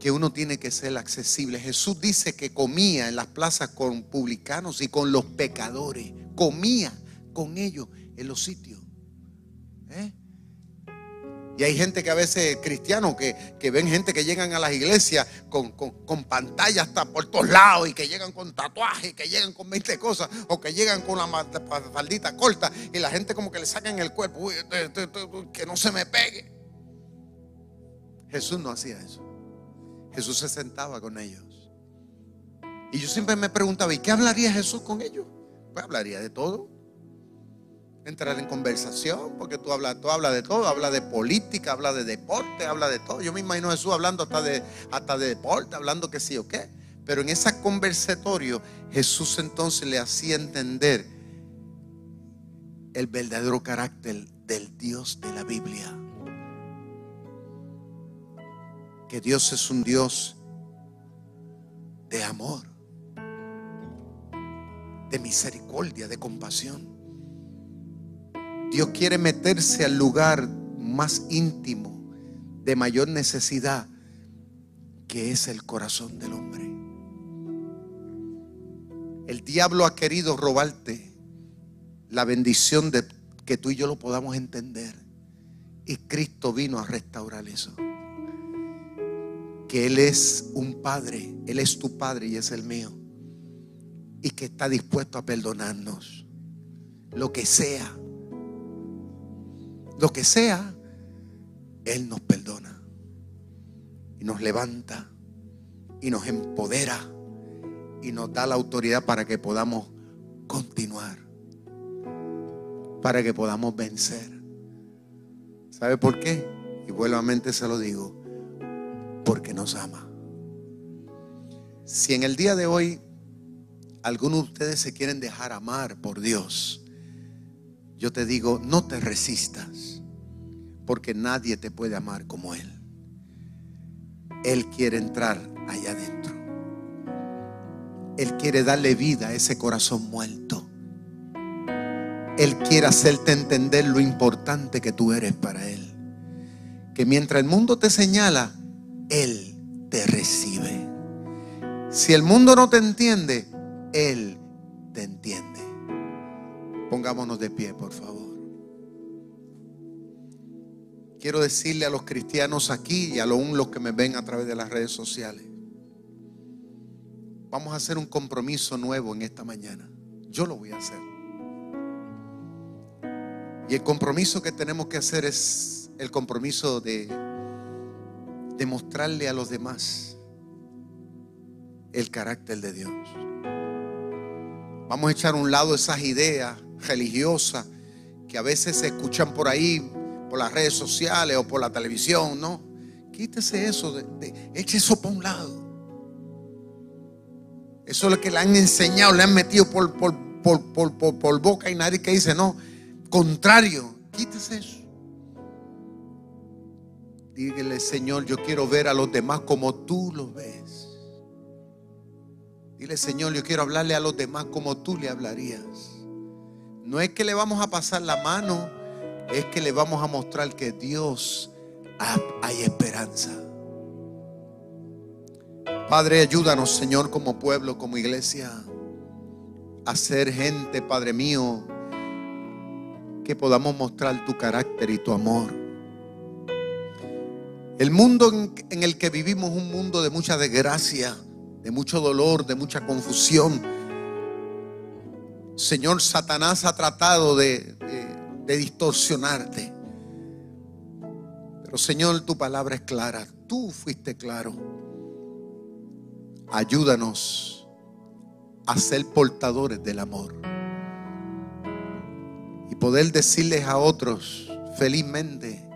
que uno tiene que ser accesible. Jesús dice que comía en las plazas con publicanos y con los pecadores. Comía con ellos en los sitios. ¿Eh? Y hay gente que a veces, cristianos, que, ven gente que llegan a las iglesias con, con, pantallas hasta por todos lados y que llegan con tatuajes, que llegan con 20 cosas o que llegan con la faldita corta y la gente como que le sacan el cuerpo, que no se me pegue. Jesús no hacía eso. Jesús se sentaba con ellos. Y yo siempre me preguntaba, ¿y qué hablaría Jesús con ellos? Pues hablaría de todo. Entrar en conversación, porque tú hablas, tú hablas de todo, habla de política, habla de deporte, habla de todo. Yo me imagino a Jesús hablando hasta de, hasta de deporte, hablando que sí o qué. Pero en ese conversatorio Jesús entonces le hacía entender el verdadero carácter del Dios de la Biblia. que Dios es un Dios de amor, de misericordia, de compasión. Dios quiere meterse al lugar más íntimo, de mayor necesidad, que es el corazón del hombre. El diablo ha querido robarte la bendición de que tú y yo lo podamos entender. Y Cristo vino a restaurar eso que Él es un Padre, Él es tu Padre y es el mío. Y que está dispuesto a perdonarnos. Lo que sea. Lo que sea, Él nos perdona. Y nos levanta. Y nos empodera. Y nos da la autoridad para que podamos continuar. Para que podamos vencer. ¿Sabe por qué? Y vuelvamente se lo digo porque nos ama. Si en el día de hoy algunos de ustedes se quieren dejar amar por Dios, yo te digo, no te resistas, porque nadie te puede amar como Él. Él quiere entrar allá adentro. Él quiere darle vida a ese corazón muerto. Él quiere hacerte entender lo importante que tú eres para Él. Que mientras el mundo te señala, él te recibe. Si el mundo no te entiende, Él te entiende. Pongámonos de pie, por favor. Quiero decirle a los cristianos aquí y a los que me ven a través de las redes sociales. Vamos a hacer un compromiso nuevo en esta mañana. Yo lo voy a hacer. Y el compromiso que tenemos que hacer es el compromiso de demostrarle a los demás el carácter de Dios. Vamos a echar a un lado esas ideas religiosas que a veces se escuchan por ahí, por las redes sociales o por la televisión, ¿no? Quítese eso, de, eche eso para un lado. Eso es lo que le han enseñado, le han metido por, por, por, por boca y nadie que dice, no, contrario, quítese eso. Dígale, Señor, yo quiero ver a los demás como tú los ves. Dile, Señor, yo quiero hablarle a los demás como tú le hablarías. No es que le vamos a pasar la mano, es que le vamos a mostrar que Dios hay esperanza. Padre, ayúdanos, Señor, como pueblo, como iglesia, a ser gente, Padre mío, que podamos mostrar tu carácter y tu amor. El mundo en, el que vivimos es un mundo de mucha desgracia, de mucho dolor, de mucha confusión. Señor, Satanás ha tratado de, distorsionarte. Pero Señor, tu palabra es clara. Tú fuiste claro. Ayúdanos a ser portadores del amor. Y poder decirles a otros felizmente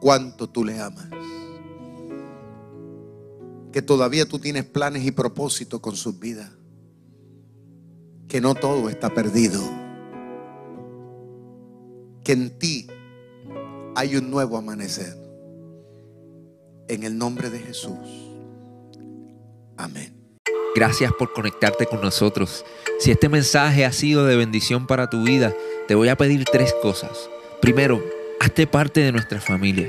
cuánto tú le amas que todavía tú tienes planes y propósitos con sus vidas. Que no todo está perdido. Que en ti hay un nuevo amanecer. En el nombre de Jesús. Amén. Gracias por conectarte con nosotros. Si este mensaje ha sido de bendición para tu vida, te voy a pedir tres cosas. Primero, Hazte parte de nuestra familia.